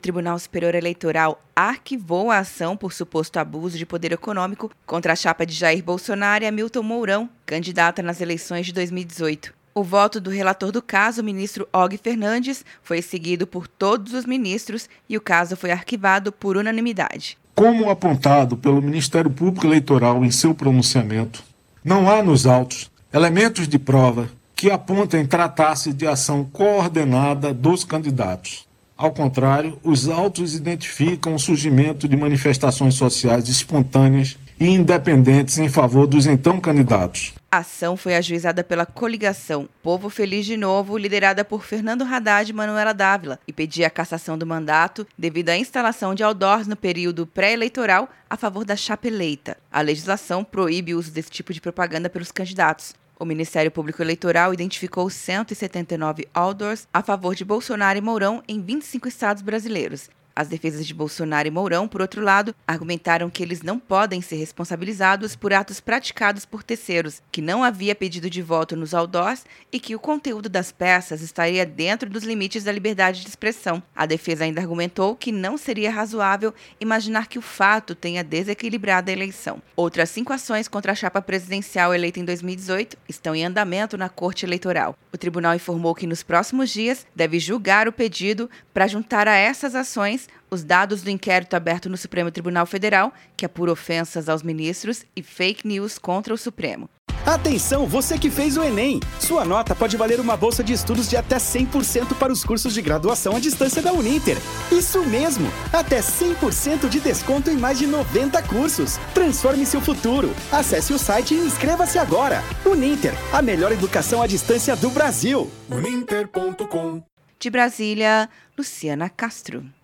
Tribunal Superior Eleitoral arquivou a ação por suposto abuso de poder econômico contra a chapa de Jair Bolsonaro e Hamilton Mourão, candidata nas eleições de 2018. O voto do relator do caso, o ministro Og Fernandes, foi seguido por todos os ministros e o caso foi arquivado por unanimidade. Como apontado pelo Ministério Público Eleitoral em seu pronunciamento, não há nos autos elementos de prova que apontem tratar-se de ação coordenada dos candidatos. Ao contrário, os autos identificam o surgimento de manifestações sociais espontâneas e independentes em favor dos então candidatos. A ação foi ajuizada pela coligação Povo Feliz de Novo, liderada por Fernando Haddad e Manuela Dávila, e pedia a cassação do mandato devido à instalação de outdoors no período pré-eleitoral a favor da chapa eleita. A legislação proíbe o uso desse tipo de propaganda pelos candidatos. O Ministério Público Eleitoral identificou 179 outdoors a favor de Bolsonaro e Mourão em 25 estados brasileiros. As defesas de Bolsonaro e Mourão, por outro lado, argumentaram que eles não podem ser responsabilizados por atos praticados por terceiros, que não havia pedido de voto nos outdoors e que o conteúdo das peças estaria dentro dos limites da liberdade de expressão. A defesa ainda argumentou que não seria razoável imaginar que o fato tenha desequilibrado a eleição. Outras cinco ações contra a chapa presidencial eleita em 2018 estão em andamento na Corte Eleitoral. O tribunal informou que nos próximos dias deve julgar o pedido para juntar a essas ações os dados do inquérito aberto no Supremo Tribunal Federal, que apura ofensas aos ministros e fake news contra o Supremo. Atenção, você que fez o Enem! Sua nota pode valer uma bolsa de estudos de até 100% para os cursos de graduação à distância da Uninter. Isso mesmo! Até 100% de desconto em mais de 90 cursos. Transforme seu futuro. Acesse o site e inscreva-se agora. Uninter, a melhor educação à distância do Brasil. Uninter.com De Brasília, Luciana Castro.